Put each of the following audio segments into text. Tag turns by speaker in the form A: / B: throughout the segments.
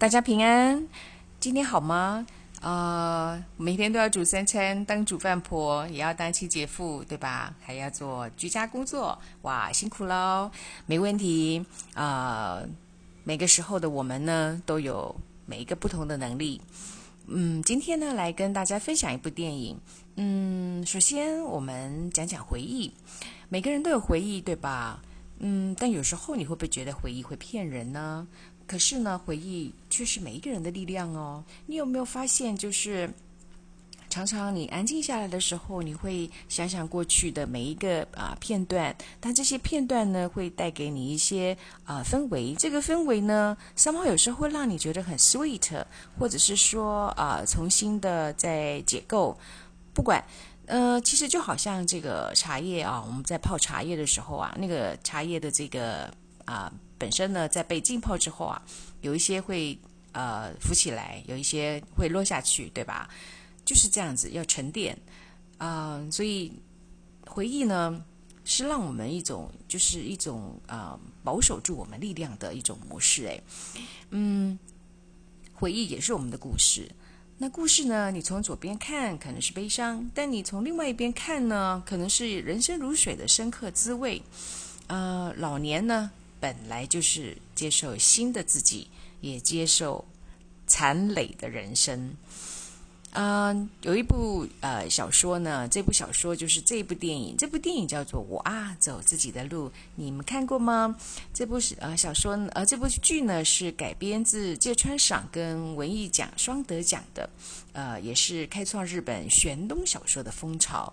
A: 大家平安，今天好吗？呃，每天都要煮三餐，当煮饭婆也要当清洁妇，对吧？还要做居家工作，哇，辛苦喽！没问题啊。每个时候的我们呢，都有每一个不同的能力。嗯，今天呢，来跟大家分享一部电影。嗯，首先我们讲讲回忆。每个人都有回忆，对吧？嗯，但有时候你会不会觉得回忆会骗人呢？可是呢，回忆却是每一个人的力量哦。你有没有发现，就是常常你安静下来的时候，你会想想过去的每一个啊片段，但这些片段呢，会带给你一些啊氛围。这个氛围呢，三毛有时候会让你觉得很 sweet，或者是说啊，重新的在解构。不管呃，其实就好像这个茶叶啊，我们在泡茶叶的时候啊，那个茶叶的这个啊。本身呢，在被浸泡之后啊，有一些会呃浮起来，有一些会落下去，对吧？就是这样子，要沉淀啊。所以回忆呢，是让我们一种，就是一种啊，保守住我们力量的一种模式。哎，嗯，回忆也是我们的故事。那故事呢，你从左边看可能是悲伤，但你从另外一边看呢，可能是人生如水的深刻滋味。呃，老年呢？本来就是接受新的自己，也接受残累的人生。嗯，有一部呃小说呢，这部小说就是这部电影。这部电影叫做《我啊走自己的路》，你们看过吗？这部是呃小说呃这部剧呢是改编自芥川赏跟文艺奖双得奖的，呃也是开创日本玄东小说的风潮。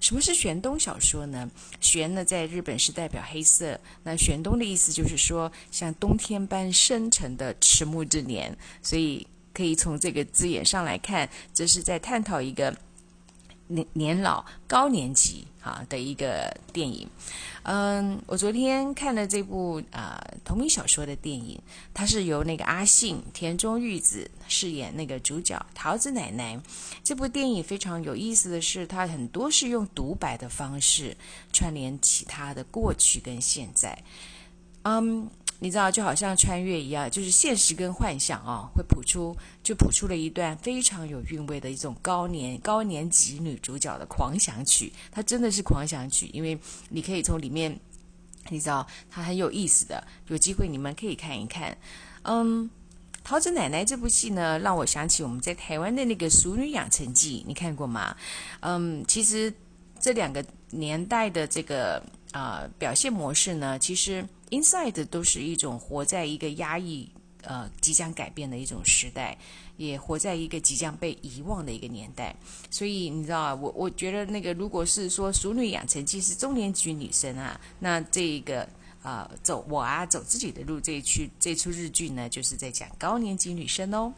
A: 什么是玄东小说呢？玄呢，在日本是代表黑色。那玄东的意思就是说，像冬天般深沉的迟暮之年。所以可以从这个字眼上来看，这是在探讨一个年年老高年级啊的一个电影。嗯，我昨天看了这部啊同名小说的电影，它是由那个阿信、田中裕子饰演那个主角桃子奶奶。这部电影非常有意思的是，它很多是用独白的方式串联起他的过去跟现在。嗯，你知道，就好像穿越一样，就是现实跟幻想啊，会谱出就谱出了一段非常有韵味的一种高年高年级女主角的狂想曲。它真的是狂想曲，因为你可以从里面，你知道，它很有意思的。有机会你们可以看一看。嗯，《桃子奶奶》这部戏呢，让我想起我们在台湾的那个《熟女养成记》，你看过吗？嗯，其实这两个年代的这个啊表现模式呢，其实。Inside 都是一种活在一个压抑、呃即将改变的一种时代，也活在一个即将被遗忘的一个年代。所以你知道啊，我我觉得那个如果是说《熟女养成记》是中年级女生啊，那这个啊走我啊走自己的路这一区这出日剧呢，就是在讲高年级女生哦。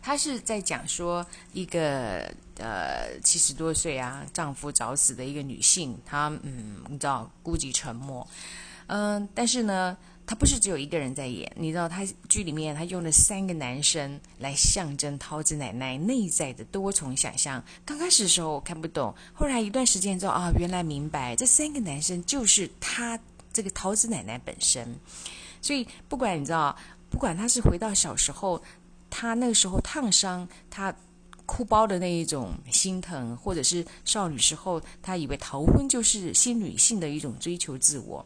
A: 她是在讲说一个呃七十多岁啊丈夫早死的一个女性，她嗯你知道孤寂沉默。嗯，但是呢，他不是只有一个人在演。你知道，他剧里面他用了三个男生来象征桃子奶奶内在的多重想象。刚开始的时候我看不懂，后来一段时间之后啊，原来明白，这三个男生就是他这个桃子奶奶本身。所以不管你知道，不管他是回到小时候，他那个时候烫伤，他哭包的那一种心疼，或者是少女时候，他以为逃婚就是新女性的一种追求自我。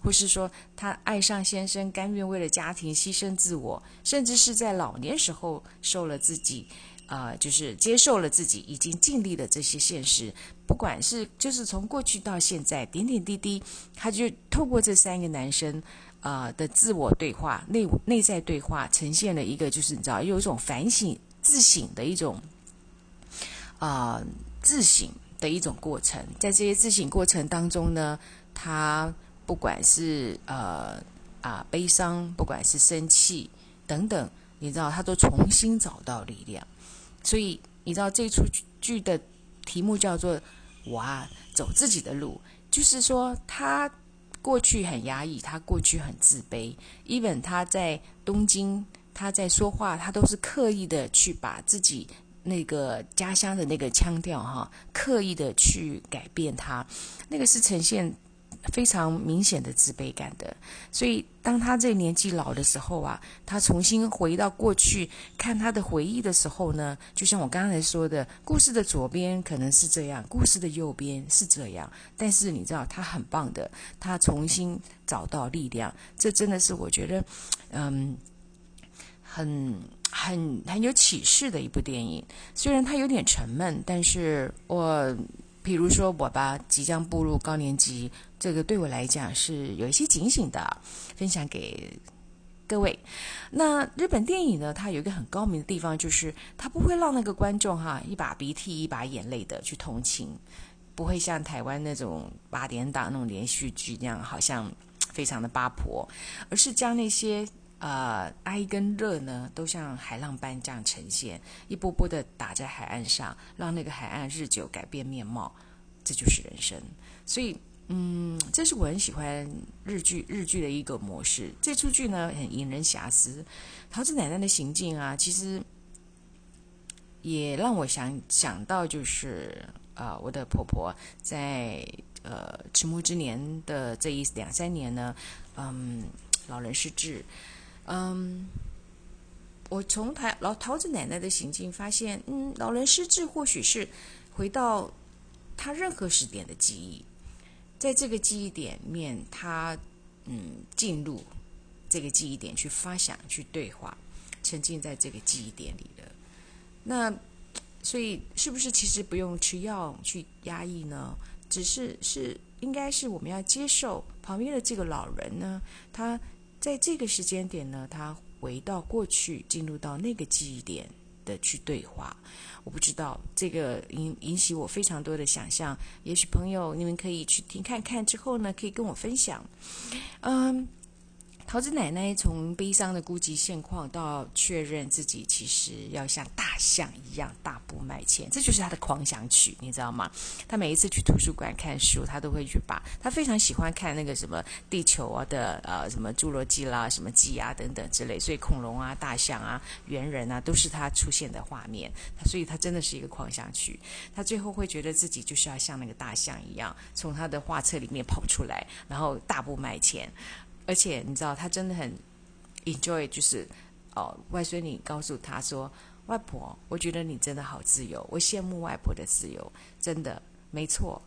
A: 或是说，她爱上先生，甘愿为了家庭牺牲自我，甚至是在老年时候受了自己，啊，就是接受了自己已经尽力的这些现实。不管是就是从过去到现在，点点滴滴，她就透过这三个男生啊的自我对话、内内在对话，呈现了一个就是你知道有一种反省、自省的一种啊自省的一种过程。在这些自省过程当中呢，他。不管是呃啊悲伤，不管是生气等等，你知道他都重新找到力量。所以你知道这出剧的题目叫做“我啊走自己的路”，就是说他过去很压抑，他过去很自卑。even 他在东京，他在说话，他都是刻意的去把自己那个家乡的那个腔调哈，刻意的去改变他，那个是呈现。非常明显的自卑感的。所以，当他这年纪老的时候啊，他重新回到过去看他的回忆的时候呢，就像我刚才说的，故事的左边可能是这样，故事的右边是这样。但是你知道，他很棒的，他重新找到力量。这真的是我觉得，嗯，很。很很有启示的一部电影，虽然它有点沉闷，但是我，比如说我吧，即将步入高年级，这个对我来讲是有一些警醒的，分享给各位。那日本电影呢，它有一个很高明的地方，就是它不会让那个观众哈一把鼻涕一把眼泪的去同情，不会像台湾那种八点档那种连续剧那样，好像非常的八婆，而是将那些。呃，哀跟乐呢，都像海浪般这样呈现，一波波的打在海岸上，让那个海岸日久改变面貌，这就是人生。所以，嗯，这是我很喜欢日剧日剧的一个模式。这出剧呢，很引人遐思。桃子奶奶的行径啊，其实也让我想想到，就是啊，我的婆婆在呃迟暮之年的这一两三年呢，嗯，老人失智。嗯，我从台老桃子奶奶的行径发现，嗯，老人失智或许是回到他任何时点的记忆，在这个记忆点面，他嗯进入这个记忆点去发想、去对话，沉浸在这个记忆点里的。那所以是不是其实不用吃药去压抑呢？只是是应该是我们要接受旁边的这个老人呢，他。在这个时间点呢，他回到过去，进入到那个记忆点的去对话。我不知道这个引引起我非常多的想象。也许朋友你们可以去听看看，之后呢可以跟我分享。嗯。桃子奶奶从悲伤的孤寂现况到确认自己其实要像大象一样大步迈前，这就是她的狂想曲，你知道吗？她每一次去图书馆看书，她都会去把她非常喜欢看那个什么地球啊的呃什么侏罗纪啦、什么纪啊等等之类，所以恐龙啊、大象啊、猿人啊都是她出现的画面。所以她真的是一个狂想曲。她最后会觉得自己就是要像那个大象一样，从她的画册里面跑出来，然后大步迈前。而且你知道，他真的很 enjoy，就是哦，外孙女告诉他说：“外婆，我觉得你真的好自由，我羡慕外婆的自由，真的没错。”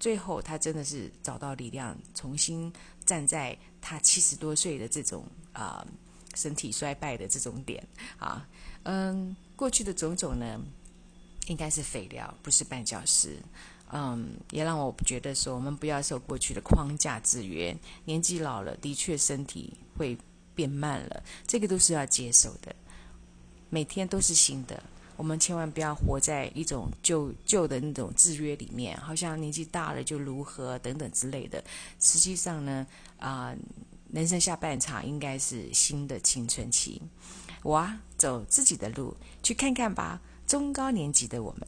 A: 最后，他真的是找到力量，重新站在他七十多岁的这种啊身体衰败的这种点啊，嗯，过去的种种呢，应该是废料，不是绊脚石。嗯，也让我觉得说，我们不要受过去的框架制约。年纪老了，的确身体会变慢了，这个都是要接受的。每天都是新的，我们千万不要活在一种旧旧的那种制约里面，好像年纪大了就如何等等之类的。实际上呢，啊，人生下半场应该是新的青春期。我啊，走自己的路，去看看吧。中高年级的我们。